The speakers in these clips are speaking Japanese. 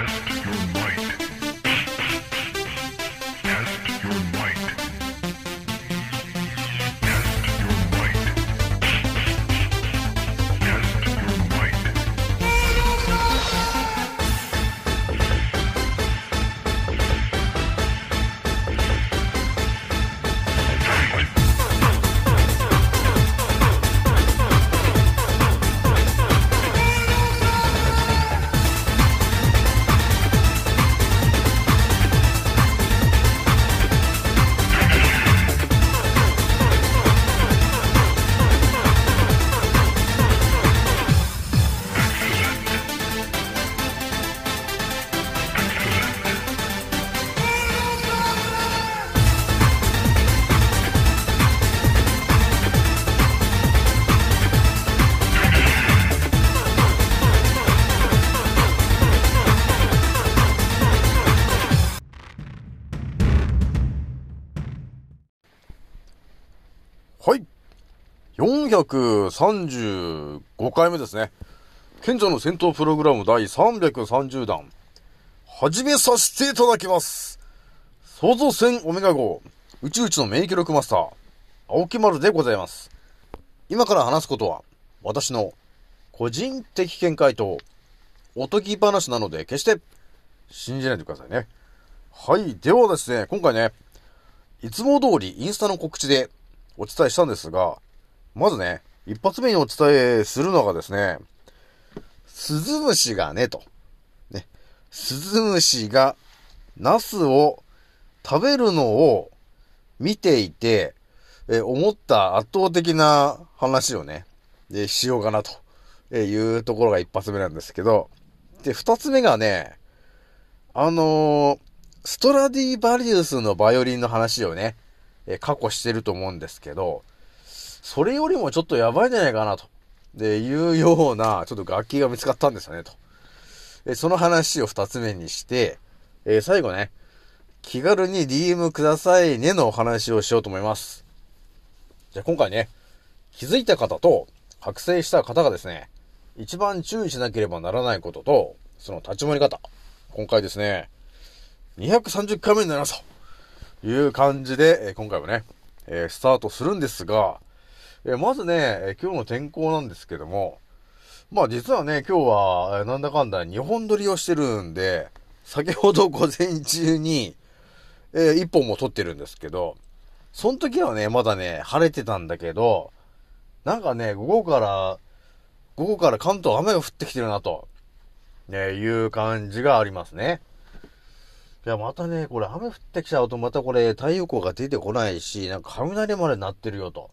はい。435回目ですね。賢者の戦闘プログラム第330弾。始めさせていただきます。創造戦オメガ号、宇宙一の免疫力マスター、青木丸でございます。今から話すことは、私の個人的見解と、おとぎ話なので、決して信じないでくださいね。はい。ではですね、今回ね、いつも通りインスタの告知でお伝えしたんですが、まずね、一発目にお伝えするのがですね、スズムシがね、と。ね。スズムシが、ナスを食べるのを見ていて、え思った圧倒的な話をね、でしようかなとえいうところが一発目なんですけど、で、二つ目がね、あのーストラディバリウスのバイオリンの話をね、え過去してると思うんですけど、それよりもちょっとやばいんじゃないかなと。で、いうような、ちょっと楽器が見つかったんですよね、と。えその話を二つ目にして、えー最後ね、気軽に DM くださいねのお話をしようと思います。じゃ今回ね、気づいた方と覚醒した方がですね、一番注意しなければならないことと、その立ち回り方。今回ですね、230回目になりますという感じで、今回はね、えスタートするんですが、えまずね、今日の天候なんですけども、まあ実はね、今日は、なんだかんだ2本撮りをしてるんで、先ほど午前中に、え1本も撮ってるんですけど、その時はね、まだね、晴れてたんだけど、なんかね、午後から、午後から関東雨が降ってきてるなと、ね、いう感じがありますね。いや、またね、これ雨降ってきちゃうとまたこれ太陽光が出てこないし、なんか雷まで鳴ってるよと、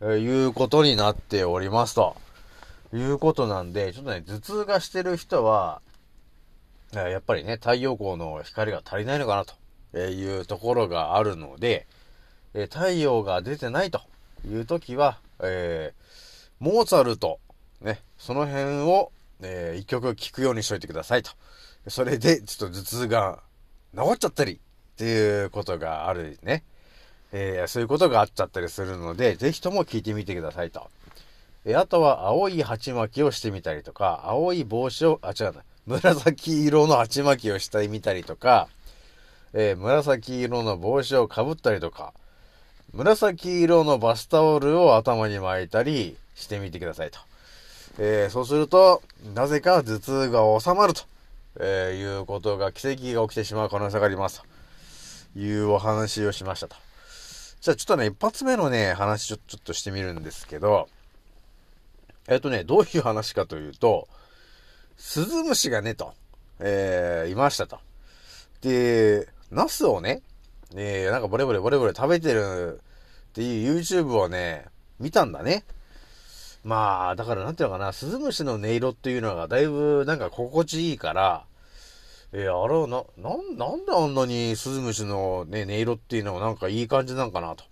えいうことになっておりますと。いうことなんで、ちょっとね、頭痛がしてる人は、やっぱりね、太陽光の光が足りないのかなというところがあるので、太陽が出てないという時は、えーモーツァルト、ね、その辺を、えー一曲聴くようにしといてくださいと。それで、ちょっと頭痛が治っちゃったりっていうことがあるね。えーそういうことがあっちゃったりするので、ぜひとも聞いてみてくださいと。えーあとは、青い鉢巻きをしてみたりとか、青い帽子を、あ、違うな、紫色の鉢巻きをしてみたりとか、えー紫色の帽子をかぶったりとか、紫色のバスタオルを頭に巻いたりしてみてくださいと。えーそうすると、なぜか頭痛が収まると、えーいうことが、奇跡が起きてしまう可能性がありますというお話をしましたと。じゃあちょっとね、一発目のね、話ちょちょっとしてみるんですけど、えっ、とね、どういう話かというと、スズムシがね、と、えーいましたと。で、ナスをね、えーなんかボレボレボレボレ食べてるっていう YouTube をね、見たんだね。まあ、だからなんていうのかな、スズムシの音色っていうのがだいぶなんか心地いいから、えーあれはな、なん、なんであんなにスズムシのね、音色っていうのがなんかいい感じなんかなと、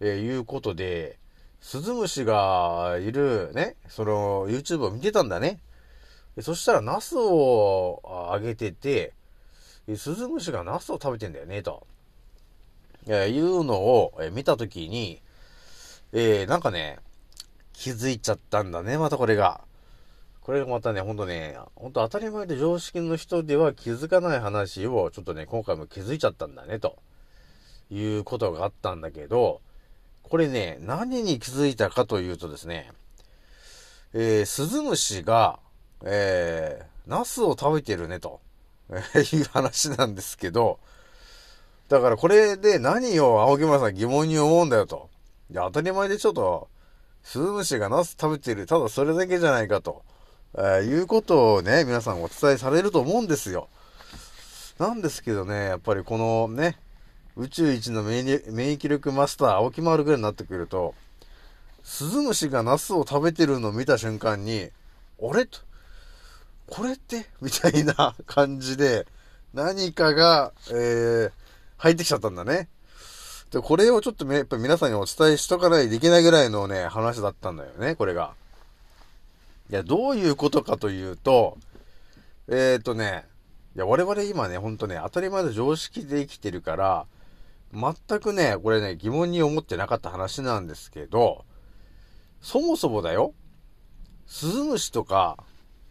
えーいうことで、スズムシがいるね、その YouTube を見てたんだね。そしたらナスをあげてて、えスズムシがナスを食べてんだよね、と。えーいうのを、え見たときに、えーなんかね、気づいちゃったんだね、またこれが。これがまたね、ほんとね、ほんと当たり前で常識の人では気づかない話を、ちょっとね、今回も気づいちゃったんだね、ということがあったんだけど、これね、何に気づいたかというとですね、えー、スズムシが、えー、ナスを食べてるね、と いう話なんですけど、だからこれで何を青木村さん疑問に思うんだよと。いや、当たり前でちょっと、スズムシがナス食べてる、ただそれだけじゃないかと。えー、いうことをね、皆さんお伝えされると思うんですよ。なんですけどね、やっぱりこのね、宇宙一の免疫力マスター、青木丸ぐらいになってくると、スズムシがナスを食べてるのを見た瞬間に、あれ？と、これって？みたいな 感じで、何かが、えー、入ってきちゃったんだね。で、これをちょっとやっぱ皆さんにお伝えしとかないといけないぐらいのね、話だったんだよね、これが。いや、どういうことかというと、えっ、ー、とね、いや、我々今ね、ほんとね、当たり前の常識で生きてるから、全くね、これね、疑問に思ってなかった話なんですけど、そもそもだよ、スズムシとか、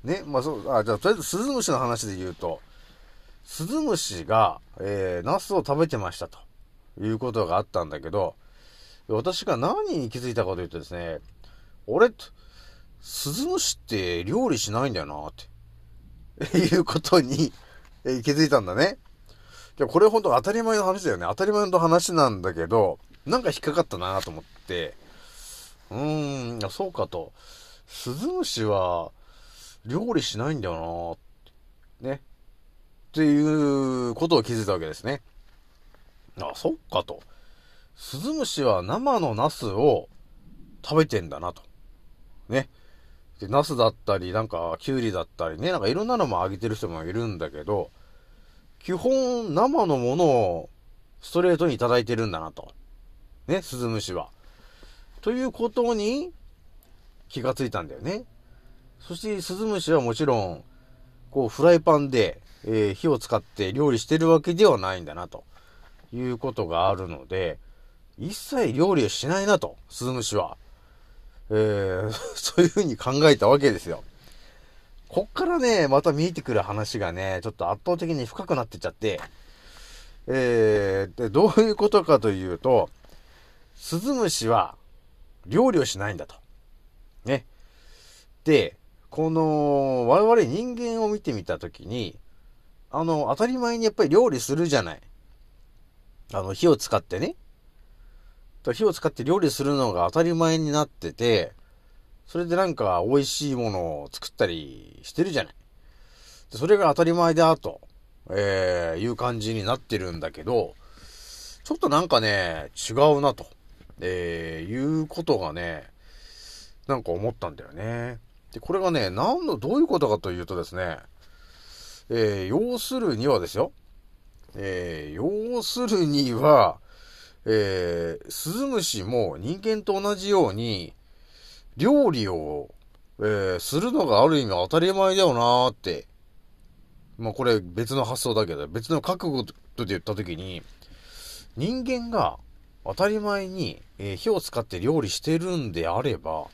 ね、まあそう、あ、じゃあとりあえずスズムシの話で言うと、スズムシが、えー、ナスを食べてましたということがあったんだけど、私が何に気づいたかというとですね、俺、スズムシって料理しないんだよなって、いうことに、え、気づいたんだね。いや、これほんと当たり前の話だよね。当たり前の話なんだけど、なんか引っかかったなと思って、うーん、いや、そうかと。スズムシは、料理しないんだよなってね。っていうことを気づいたわけですね。あ、そっかと。スズムシは生のナスを食べてんだなと。ね。で、ナスだったり、なんか、キュウリだったりね、なんかいろんなのもあげてる人もいるんだけど、基本生のものをストレートにいただいてるんだなと。ね、スズムシは。ということに気がついたんだよね。そしてスズムシはもちろん、こうフライパンで、えー、火を使って料理してるわけではないんだなということがあるので、一切料理をしないなと、スズムシは。えー、そういうふうに考えたわけですよ。こっからね、また見えてくる話がね、ちょっと圧倒的に深くなってっちゃって、えー、で、どういうことかというと、スズムシは料理をしないんだと。ね。で、この、我々人間を見てみたときに、あの、当たり前にやっぱり料理するじゃない。あの、火を使ってね。火を使って料理するのが当たり前になってて、それでなんか美味しいものを作ったりしてるじゃない。それが当たり前だと、えー、いう感じになってるんだけど、ちょっとなんかね、違うなと、えー、いうことがね、なんか思ったんだよね。で、これがね、何の、どういうことかというとですね、えー、要するにはですよ、えー、要するには、えー、スズムシも人間と同じように、料理を、えー、するのがある意味当たり前だよなーって。まあこれ別の発想だけど、別の覚悟で言ったときに、人間が当たり前に、えー、火を使って料理してるんであれば、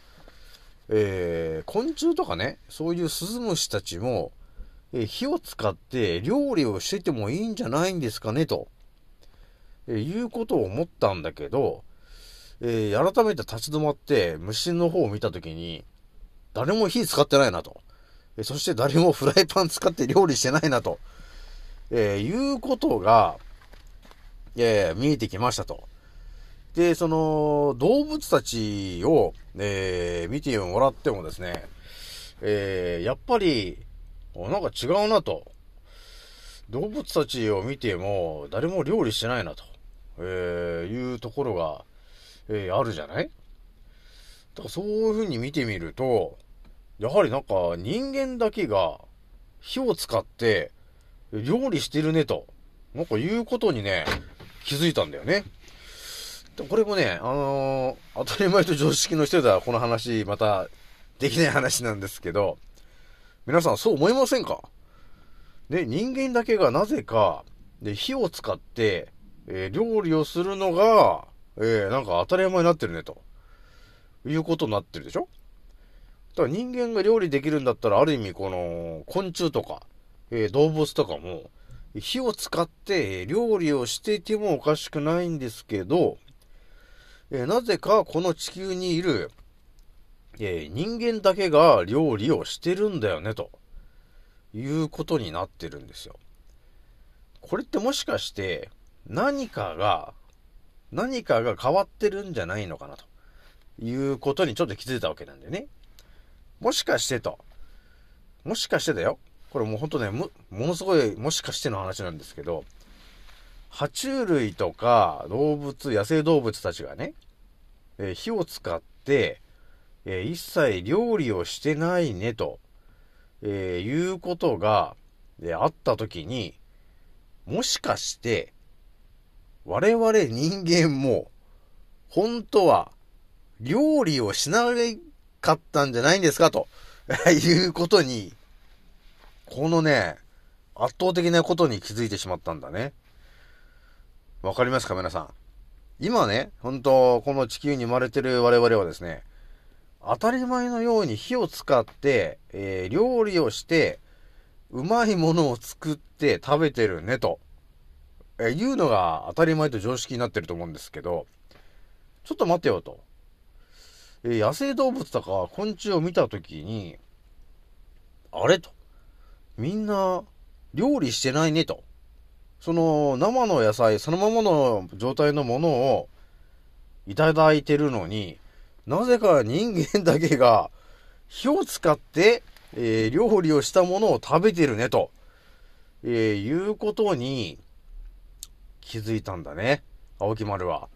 えー、昆虫とかね、そういうスズムシたちも、えー、火を使って料理をしててもいいんじゃないんですかね、と、えー、いうことを思ったんだけど、えー、改めて立ち止まって虫の方を見たときに、誰も火使ってないなと。えそして誰もフライパン使って料理してないなと。えー、いうことが、えー、見えてきましたと。で、その、動物たちを、えー、見てもらってもですね、えー、やっぱり、なんか違うなと。動物たちを見ても、誰も料理してないなと、えー、いうところが、えー、あるじゃない？だからそういう風に見てみると、やはりなんか人間だけが火を使って料理してるねと、なんか言うことにね、気づいたんだよね。これもね、あのー、当たり前と常識の人ではこの話、また、できない話なんですけど、皆さんそう思いませんか？ね、人間だけがなぜか、で、火を使って、えー、料理をするのが、えー、なんか当たり前になってるね、と。いうことになってるでしょ？だから人間が料理できるんだったら、ある意味この昆虫とか、えー、動物とかも、火を使って料理をしていてもおかしくないんですけど、えー、なぜかこの地球にいる、えー、人間だけが料理をしてるんだよね、と。いうことになってるんですよ。これってもしかして何かが、何かが変わってるんじゃないのかなということにちょっと気づいたわけなんだよね。もしかしてと。もしかしてだよ。これもうほんとね、ものすごいもしかしての話なんですけど、爬虫類とか動物、野生動物たちがね、えー、火を使って、えー、一切料理をしてないねと、えー、いうことが、えあったときに、もしかして、我々人間も、本当は、料理をしなかったんじゃないんですかと、いうことに、このね、圧倒的なことに気づいてしまったんだね。わかりますか皆さん？今ね、本当この地球に生まれてる我々はですね、当たり前のように火を使って、えー、料理をして、うまいものを作って食べてるねと、えー、いうのが当たり前と常識になってると思うんですけど、ちょっと待てよと。え、野生動物とか昆虫を見たときに、あれと。みんな料理してないねと。その生の野菜、そのままの状態のものをいただいてるのに、なぜか人間だけが火を使って、えー、料理をしたものを食べてるねと、えー、いうことに気づいたんだね。青木丸は。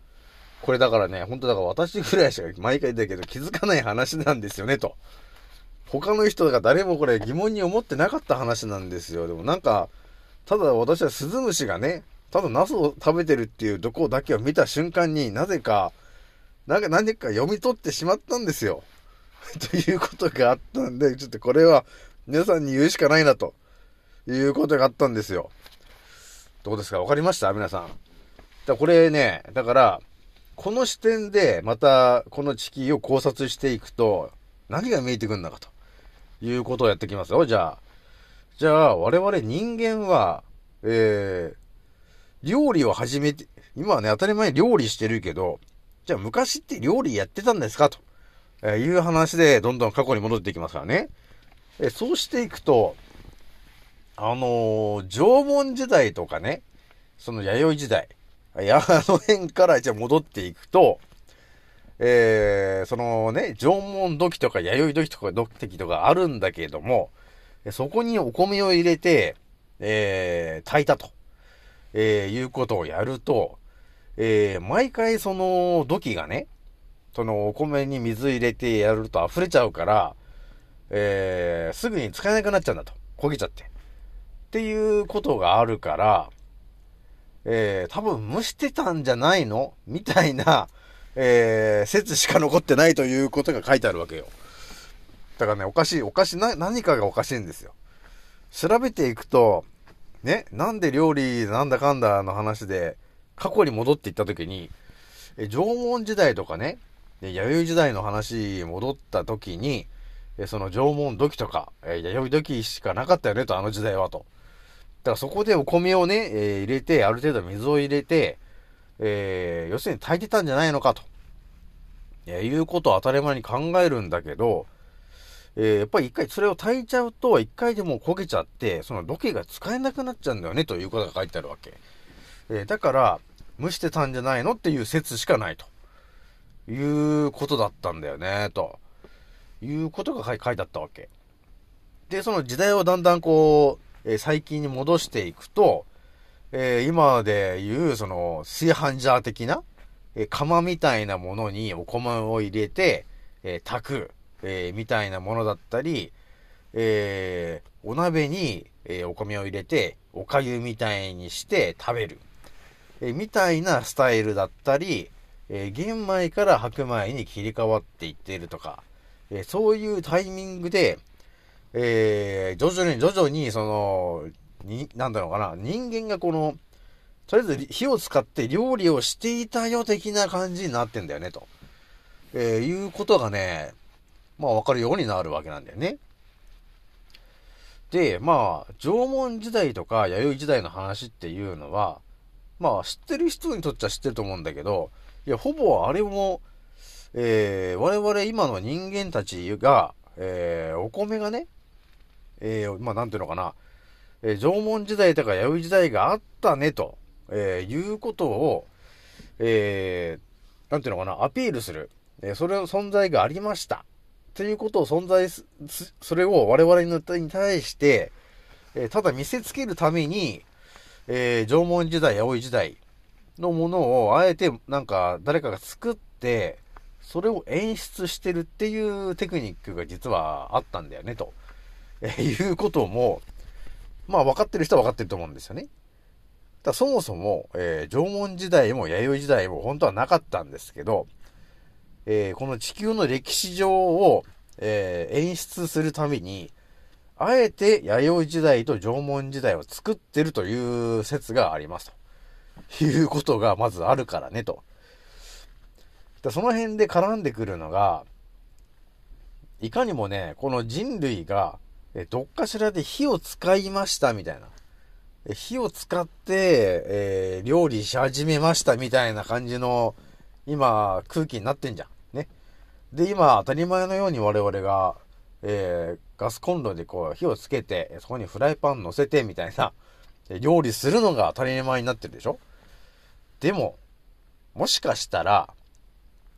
これだからね、本当だから私ぐらいしか毎回だけど気づかない話なんですよねと。他の人が誰もこれ疑問に思ってなかった話なんですよ。でもなんか、ただ私はスズムシがね、ただナスを食べてるっていうとこだけを見た瞬間になぜか、なんか何か読み取ってしまったんですよ。ということがあったんで、ちょっとこれは皆さんに言うしかないなということがあったんですよ。どうですか？わかりました？皆さん。だこれね、だから、この視点でまたこの地球を考察していくと、何が見えてくるんだかと。いうことをやってきますよ、じゃあ。じゃあ、我々人間は、えー、料理を始めて、今はね、当たり前料理してるけど、じゃあ昔って料理やってたんですかと、えいう話でどんどん過去に戻っていきますからね。えそうしていくと、あのー、縄文時代とかね、その弥生時代、あの辺からじゃ戻っていくと、えー、そのね、縄文土器とか弥生土器とか土器とかあるんだけれども、そこにお米を入れて、えー、炊いたと、えー、いうことをやると、えー、毎回その土器がね、そのお米に水入れてやると溢れちゃうから、えー、すぐに使えなくなっちゃうんだと。焦げちゃって。っていうことがあるから、えー、多分蒸してたんじゃないの？みたいな、えー、説しか残ってないということが書いてあるわけよ。だからね、おかしい、おかしい、な、何かがおかしいんですよ。調べていくと、ね、なんで料理なんだかんだの話で、過去に戻っていった時に、え縄文時代とかね、弥生時代の話戻った時に、えその縄文土器とか、え弥生土器しかなかったよねと、あの時代はと。だからそこでお米をね、えー、入れて、ある程度水を入れて、えー、要するに炊いてたんじゃないのかと、えー、いうことを当たり前に考えるんだけど、えー、やっぱり一回それを炊いちゃうと、一回でも焦げちゃって、その土器が使えなくなっちゃうんだよね、ということが書いてあるわけ。えー、だから、蒸してたんじゃないのっていう説しかないと。いうことだったんだよね、と。いうことが書いてあったわけ。で、その時代をだんだんこう、えー、最近に戻していくと、えー、今で言う、その、炊飯ジャー的な、えー、釜みたいなものにお米を入れて、えー、炊く、えみたいなものだったり、えお鍋に、えお米を入れて、お粥みたいにして食べる、えみたいなスタイルだったり、え玄米から白米に切り替わっていっているとか、えそういうタイミングで、え徐々に徐々に、その、に、なんだろうかな、人間がこの、とりあえず火を使って料理をしていたよ的な感じになってんだよね、と。えー、いうことがね、まあわかるようになるわけなんだよね。で、まあ、縄文時代とか弥生時代の話っていうのは、まあ知ってる人にとっちゃ知ってると思うんだけど、いや、ほぼあれも、えー、我々今の人間たちが、えー、お米がね、えー、まあなんていうのかな、えー、縄文時代とか弥生時代があったねと、えー、いうことを、えー、なんていうのかな、アピールする。えー、それの存在がありました。ということを存在す、それを我々に対して、えー、ただ見せつけるために、えー、縄文時代、弥生時代のものを、あえてなんか誰かが作って、それを演出してるっていうテクニックが実はあったんだよね、と、え、いうことも、まあ分かってる人は分かってると思うんですよね。だそもそも、えー、縄文時代も弥生時代も本当はなかったんですけど、えー、この地球の歴史上を、えー、演出するために、あえて弥生時代と縄文時代を作ってるという説がありますと。いうことがまずあるからねと。でその辺で絡んでくるのが、いかにもね、この人類が、えどっかしらで火を使いましたみたいな。火を使って、えー、料理し始めましたみたいな感じの、今、空気になってんじゃん。ね。で、今、当たり前のように我々が、えー、ガスコンロでこう、火をつけて、そこにフライパン乗せて、みたいな、料理するのが当たり前になってるでしょ？でも、もしかしたら、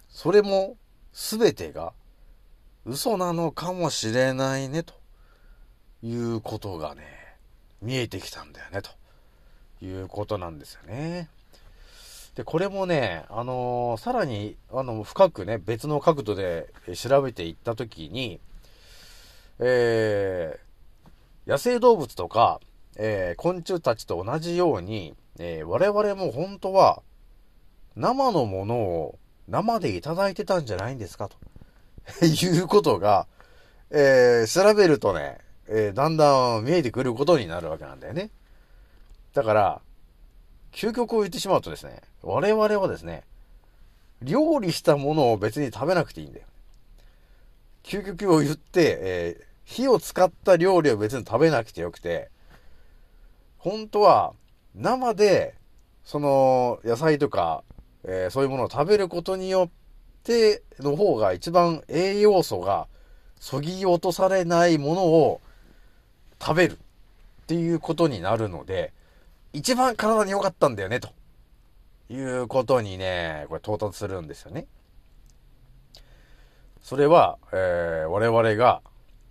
それも、すべてが、嘘なのかもしれないね、ということがね、見えてきたんだよね、ということなんですよね。で、これもね、あのー、さらに、あの、深くね、別の角度で調べていったときに、えー、野生動物とか、えー、昆虫たちと同じように、えー、我々も本当は、生のものを生でいただいてたんじゃないんですかと いうことが、えー、調べるとね、えー、だんだん見えてくることになるわけなんだよね。だから、究極を言ってしまうとですね、我々はですね、料理したものを別に食べなくていいんだよ。究極を言って、えー、火を使った料理を別に食べなくてよくて、本当は生で、その野菜とか、えー、そういうものを食べることによっての方が一番栄養素がそぎ落とされないものを食べるっていうことになるので、一番体に良かったんだよね、ということにね、これ到達するんですよね。それは、えー、我々が、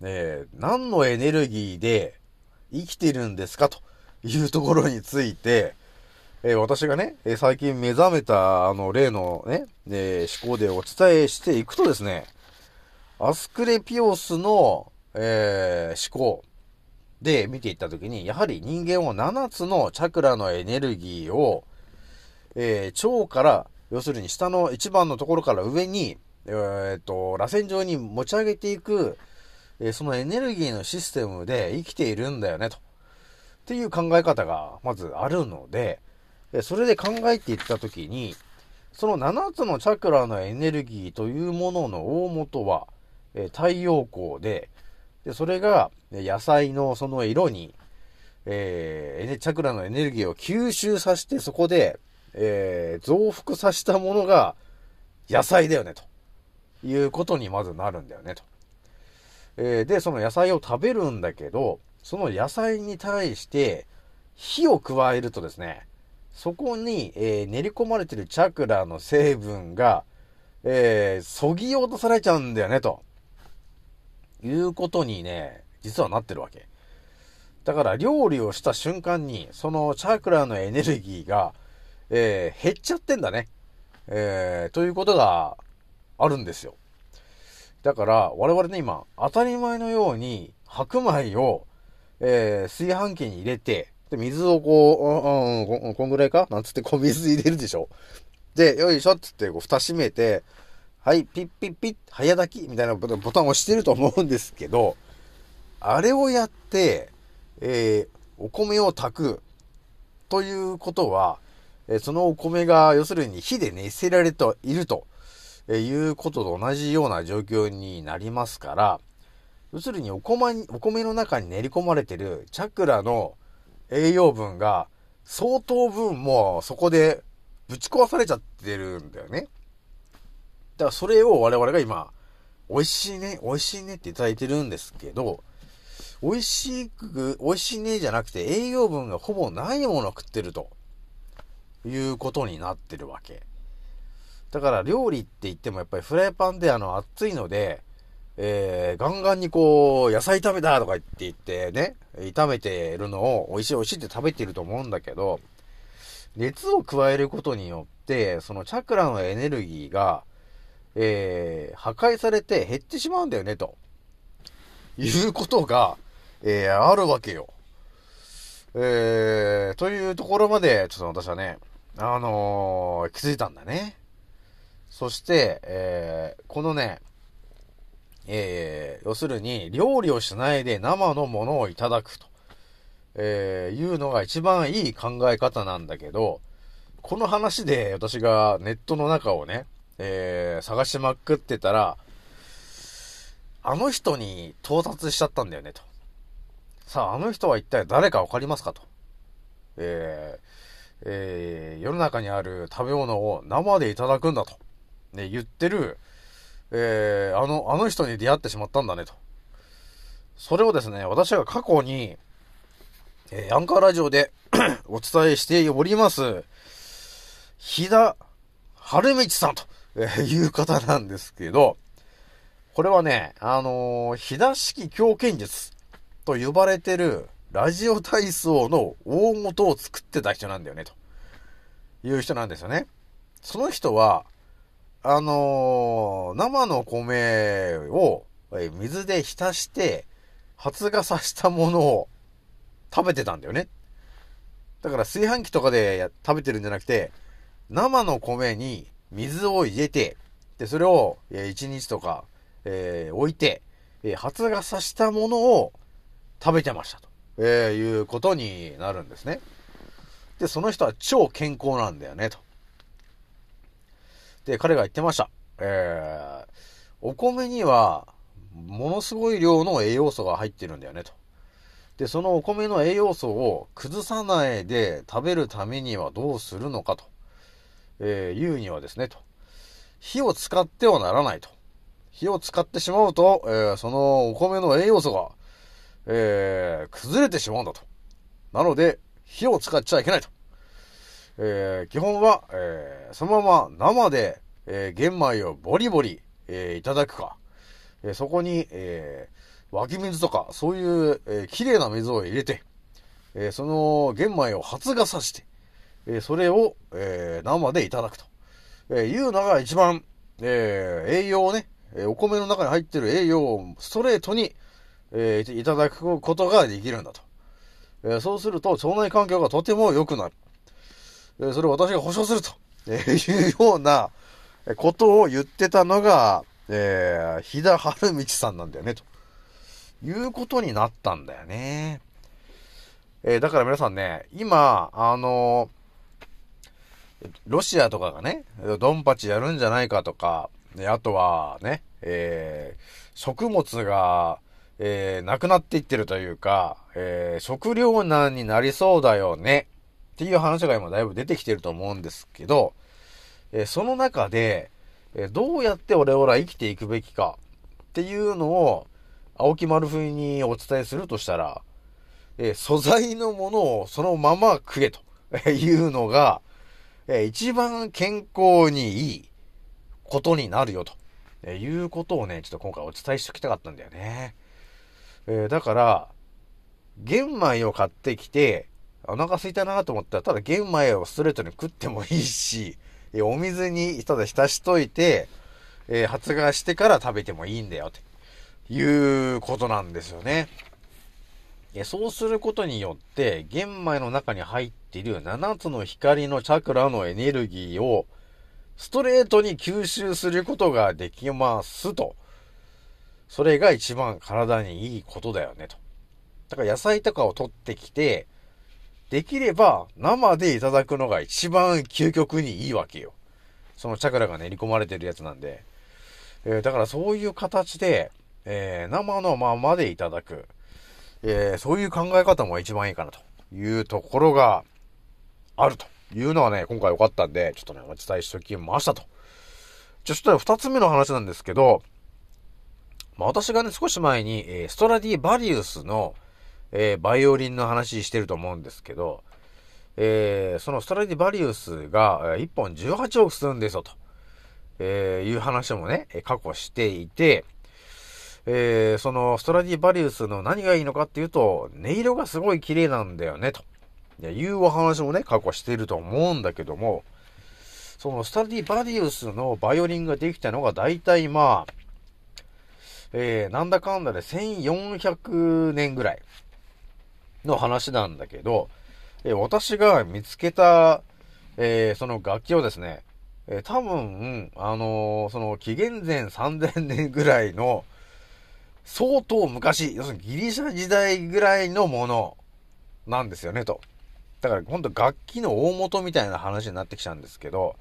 えー、何のエネルギーで生きてるんですかというところについて、えー、私がね、え最近目覚めた、あの、例のね、え思考でお伝えしていくとですね、アスクレピオスの、え思考、で見ていったときに、やはり人間は7つのチャクラのエネルギーを、えー、腸から、要するに下の一番のところから上に、えー、っと、螺旋状に持ち上げていく、えー、そのエネルギーのシステムで生きているんだよね、と。っていう考え方がまずあるので、それで考えていったときに、その7つのチャクラのエネルギーというものの大元は、え太陽光で、で、それが、野菜のその色に、えー、チャクラのエネルギーを吸収させて、そこで、えー、増幅させたものが、野菜だよね、ということにまずなるんだよね、と。えー、で、その野菜を食べるんだけど、その野菜に対して、火を加えるとですね、そこに、えー、練り込まれてるチャクラの成分が、えー、そぎ落とされちゃうんだよね、と。いうことにね、実はなってるわけ。だから料理をした瞬間に、そのチャクラのエネルギーが、えー、減っちゃってんだね。えー、ということがあるんですよ。だから、我々ね、今、当たり前のように、白米を、えー、炊飯器に入れて、で、水をこう、うん、うん、こんぐらいか？なんつってこう水入れるでしょ。で、よいしょっつってこう蓋閉めて、はい、ピッピッピッ、早炊きみたいなボタンを押してると思うんですけど、あれをやって、えー、お米を炊くということは、え、そのお米が要するに火で熱せられているとえいうことと同じような状況になりますから、要するにお米、お米の中に練り込まれてるチャクラの栄養分が相当分もうそこでぶち壊されちゃってるんだよね。だからそれを我々が今、美味しいね、美味しいねっていただいてるんですけど、美味しく、美味しいねじゃなくて栄養分がほぼないものを食ってるということになってるわけ。だから料理って言ってもやっぱりフライパンであの熱いので、えー、ガンガンにこう、野菜炒めだとか言って言ってね、炒めてるのを美味しい美味しいって食べてると思うんだけど、熱を加えることによって、そのチャクラのエネルギーが、えー、破壊されて減ってしまうんだよね、ということが、えー、あるわけよ。えー、というところまで、ちょっと私はね、あのー、気づいたんだね。そして、えー、このね、えー、要するに、料理をしないで生のものをいただくと、えー、いうのが一番いい考え方なんだけど、この話で私がネットの中をね、えー、探しまくってたら、あの人に到達しちゃったんだよね、と。さあ、あの人は一体誰かわかりますかと。えー、えー、世の中にある食べ物を生でいただくんだと。ね、言ってる、えー、あの、あの人に出会ってしまったんだねと。それをですね、私が過去に、えー、アンカーラジオで お伝えしております、日田春道さんと、えー、いう方なんですけど、これはね、あのー、日田式狂犬術と呼ばれてるラジオ体操の大元を作ってた人なんだよね、という人なんですよね。その人は、あのー、生の米を水で浸して、発芽させたものを食べてたんだよね。だから炊飯器とかで食べてるんじゃなくて、生の米に水を入れて、で、それをえ1日とか、えー、置いて、え発芽させたものを食べてましたと、えー、いうことになるんですね。で、その人は超健康なんだよね、と。で、彼が言ってました。えー、お米には、ものすごい量の栄養素が入ってるんだよね、と。で、そのお米の栄養素を崩さないで食べるためにはどうするのかと、えー、言うにはですね、と。火を使ってはならないと。火を使ってしまうと、えー、そのお米の栄養素が、えー、崩れてしまうんだと。なので、火を使っちゃいけないと。えー、基本は、えー、そのまま生で、えー、玄米をボリボリ、えー、いただくか、えー、そこに、えー、湧き水とか、そういう、えー、綺麗な水を入れて、えー、その玄米を発芽させて、え、それを、え、生でいただくと、え、いうのが一番、え、栄養をね、えお米の中に入ってる栄養をストレートに、え、いただくことができるんだと。え、そうすると腸内環境がとても良くなる。えそれを私が保証すると、えいうようなことを言ってたのが、えー、日田春道さんなんだよね、ということになったんだよね。えー、だから皆さんね、今、あの、ロシアとかがね、ドンパチやるんじゃないかとか、あとはね、えー、食物が、えー、なくなっていってるというか、えー、食糧難になりそうだよね。っていう話が今だいぶ出てきてると思うんですけど、えその中で、えどうやって俺ら生きていくべきかっていうのを、青木丸風にお伝えするとしたら、え素材のものをそのまま食えというのが、え一番健康にいいことになるよと、えいうことをね、ちょっと今回お伝えしておきたかったんだよね。えー、だから、玄米を買ってきて、お腹空いたなと思ったら、ただ玄米をストレートに食ってもいいし、えお水にただ浸しといて、え、発芽してから食べてもいいんだよ、ということなんですよね。そうすることによって、玄米の中に入っている7つの光のチャクラのエネルギーを、ストレートに吸収することができますと。それが一番体にいいことだよね、と。だから野菜とかを取ってきて、できれば生でいただくのが一番究極にいいわけよ。そのチャクラが練り込まれてるやつなんで、えー、だからそういう形で、えー、生のままでいただく、えー、そういう考え方も一番いいかなというところがあるというのはね、今回良かったんで、ちょっとね、お伝えしておきましたと。じゃ、ちょっと二つ目の話なんですけど、まあ、私がね、少し前に、えー、ストラディバリウスの、えー、バイオリンの話してると思うんですけど、えー、そのストラディバリウスが、え、1本18億するんですよ、と、え、いう話もね、過去していて、えー、そのストラディバリウスの何がいいのかっていうと、音色がすごい綺麗なんだよね、と。いうお話もね、過去していると思うんだけども、そのスタディバリウスのバイオリンができたのが大体まあ、えー、なんだかんだで1400年ぐらいの話なんだけど、えー、私が見つけた、えー、その楽器をですね、え多分、あのその紀元前3000年ぐらいの相当昔、要するにギリシャ時代ぐらいのものなんですよね、と。だから本当楽器の大元みたいな話になってきたんですけど、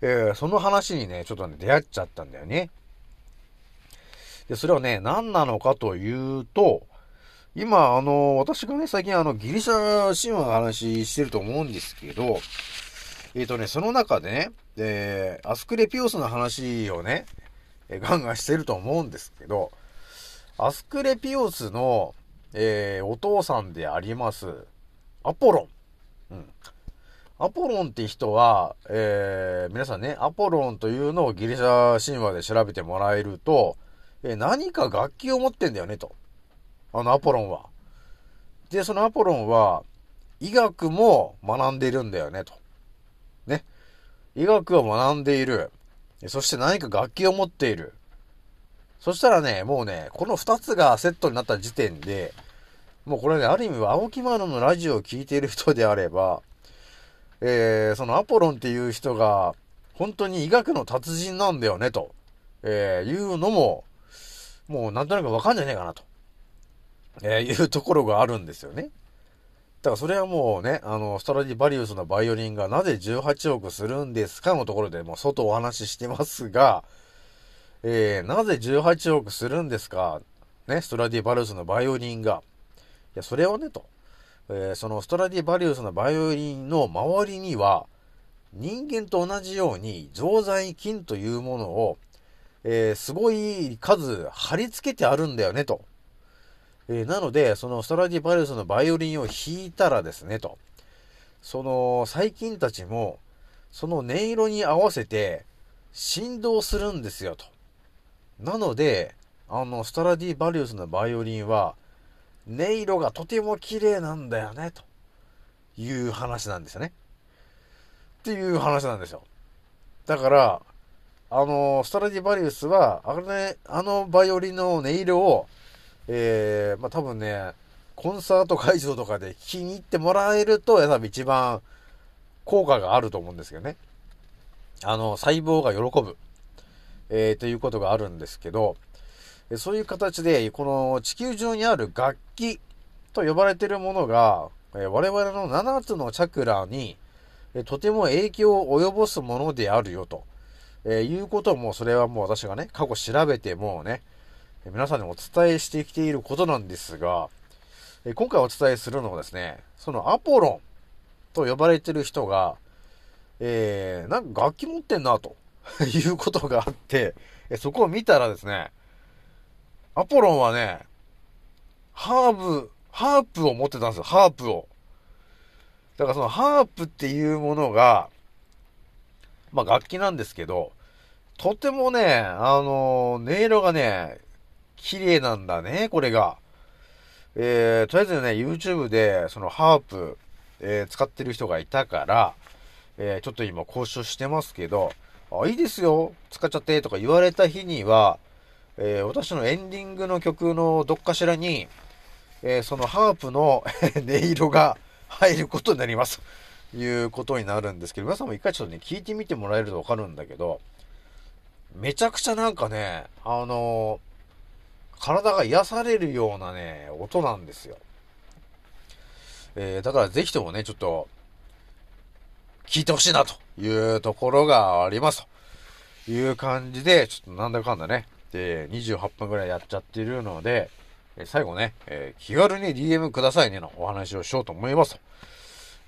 えー、その話にね、ちょっとね、出会っちゃったんだよね。で、それはね、何なのかというと、今、あの、私がね、最近あの、ギリシャ神話の話してると思うんですけど、えっ、ー、とね、その中でね、えー、アスクレピオスの話をね、えガンガンしてると思うんですけど、アスクレピオスの、えー、お父さんであります、アポロン。うん。アポロンって人は、えー、皆さんね、アポロンというのをギリシャ神話で調べてもらえると、えー、何か楽器を持ってんだよね、と。あのアポロンは。で、そのアポロンは、医学も学んでいるんだよね、と。ね。医学を学んでいる。そして何か楽器を持っている。そしたらね、もうね、この二つがセットになった時点で、もうこれね、ある意味は青木丸のラジオを聴いている人であれば、えー、そのアポロンっていう人が、本当に医学の達人なんだよね、と、えー、いうのも、もうなんとなくわかんじゃねえかな、と、えー、いうところがあるんですよね。だからそれはもうね、あの、ストラディバリウスのバイオリンがなぜ18億するんですかのところでもう外お話ししてますが、えー、なぜ18億するんですか？ね、ストラディバリウスのバイオリンが。いや、それをね、と。えー、そのストラディバリウスのバイオリンの周りには、人間と同じように常在菌というものを、えー、すごい数貼り付けてあるんだよね、と。えー、なので、そのストラディバリウスのバイオリンを弾いたらですね、と。その細菌たちも、その音色に合わせて振動するんですよ、と。なので、あの、ストラディバリウスのバイオリンは、音色がとても綺麗なんだよね、という話なんですよね。っていう話なんですよ。だから、あの、ストラディバリウスは、あれ、あのバイオリンの音色を、えー、まあ、多分ね、コンサート会場とかで気に入ってもらえると、多分一番効果があると思うんですけどね。あの、細胞が喜ぶ。えー、ということがあるんですけど、そういう形で、この地球上にある楽器と呼ばれているものが、え我々の7つのチャクラに、えとても影響を及ぼすものであるよと、えいうことも、それはもう私がね、過去調べてもね、皆さんにお伝えしてきていることなんですが、え今回お伝えするのはですね、そのアポロンと呼ばれている人が、えー、なんか楽器持ってんなと。いうことがあって、そこを見たらですね、アポロンはね、ハーブ、ハープを持ってたんですよ、ハープを。だからそのハープっていうものが、まあ楽器なんですけど、とてもね、あの音色がね、綺麗なんだね、これが。えー、とりあえずね、YouTube でそのハープ、えー、使ってる人がいたから、えー、ちょっと今交渉してますけど、あ、いいですよ、使っちゃってとか言われた日には、えー、私のエンディングの曲のどっかしらに、えー、そのハープの 音色が入ることになります。ということになるんですけど、皆さんも一回ちょっとね、聞いてみてもらえるとわかるんだけど、めちゃくちゃなんかね、あのー、体が癒されるようなね、音なんですよ。えー、だからぜひともね、ちょっと、聞いてほしいなというところがありますという感じで、ちょっとなんだかんだね、で、28分くらいやっちゃってるので、最後ね、えー、気軽に DM くださいねのお話をしようと思います。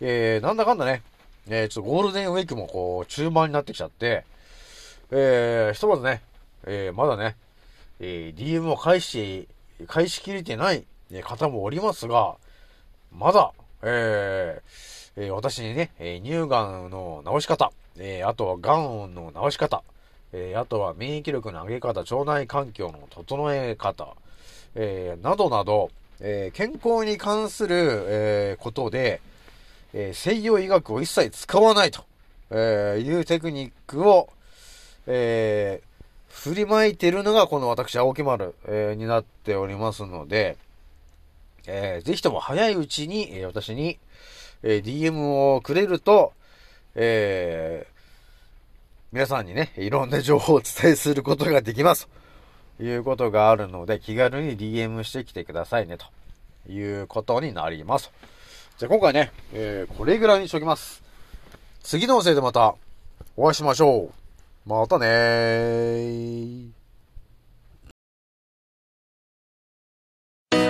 えー、なんだかんだね、えー、ちょっとゴールデンウィークもこう、中盤になってきちゃって、えー、ひとまずね、えー、まだね、えー、DM を返し、返しきれてない方もおりますが、まだ、えー、え、私にね、え乳がんの治し方、えあとはがんの治し方、えあとは免疫力の上げ方、腸内環境の整え方、えなどなど、え健康に関する、えことで、え西洋医学を一切使わないと、えいうテクニックを、え振りまいてるのがこの私、青木丸、えになっておりますので、えー、ぜひとも早いうちに、え、私に、えー、DM をくれると、えー、皆さんにね、いろんな情報をお伝えすることができます。ということがあるので、気軽に DM してきてくださいね、ということになります。じゃあ今回ね、えー、これぐらいにしときます。次のせいでまたお会いしましょう。またねー。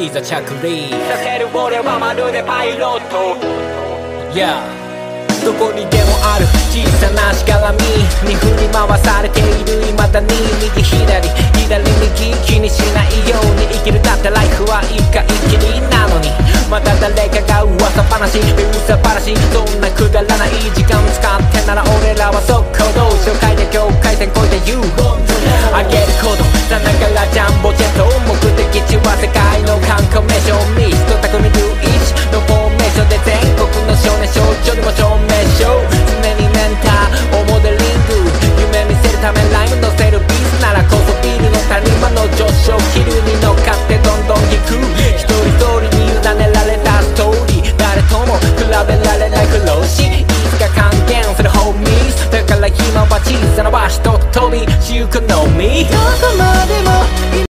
いざ着陸させる俺はまるでパイロット。Yeah どこにでもある。小さなしがらみに振り回されている。未だに右左左右気にしないように生きる。だってライフは一回きりなのに。また誰かが噂話。噂話。そんなくだらない時間使ってなら俺らは速攻動紹介で境界線越えて言う。あげること。さながらジャンボジェット目的地は世界の観光名所。ミスト匠龍一。のフォーメーションで全国の少年。少女にも証明。しよう常にメンターをモデリング。夢見せるためライム乗せるビースならこそビルの谷間の上昇気流に乗っかってどんどん行く。一人一人に委ねられたストーリー。誰とも比べられない苦労しいつか還元するホーミーズ。だから今は小さな場所と飛びしゆくのみ。どこまでも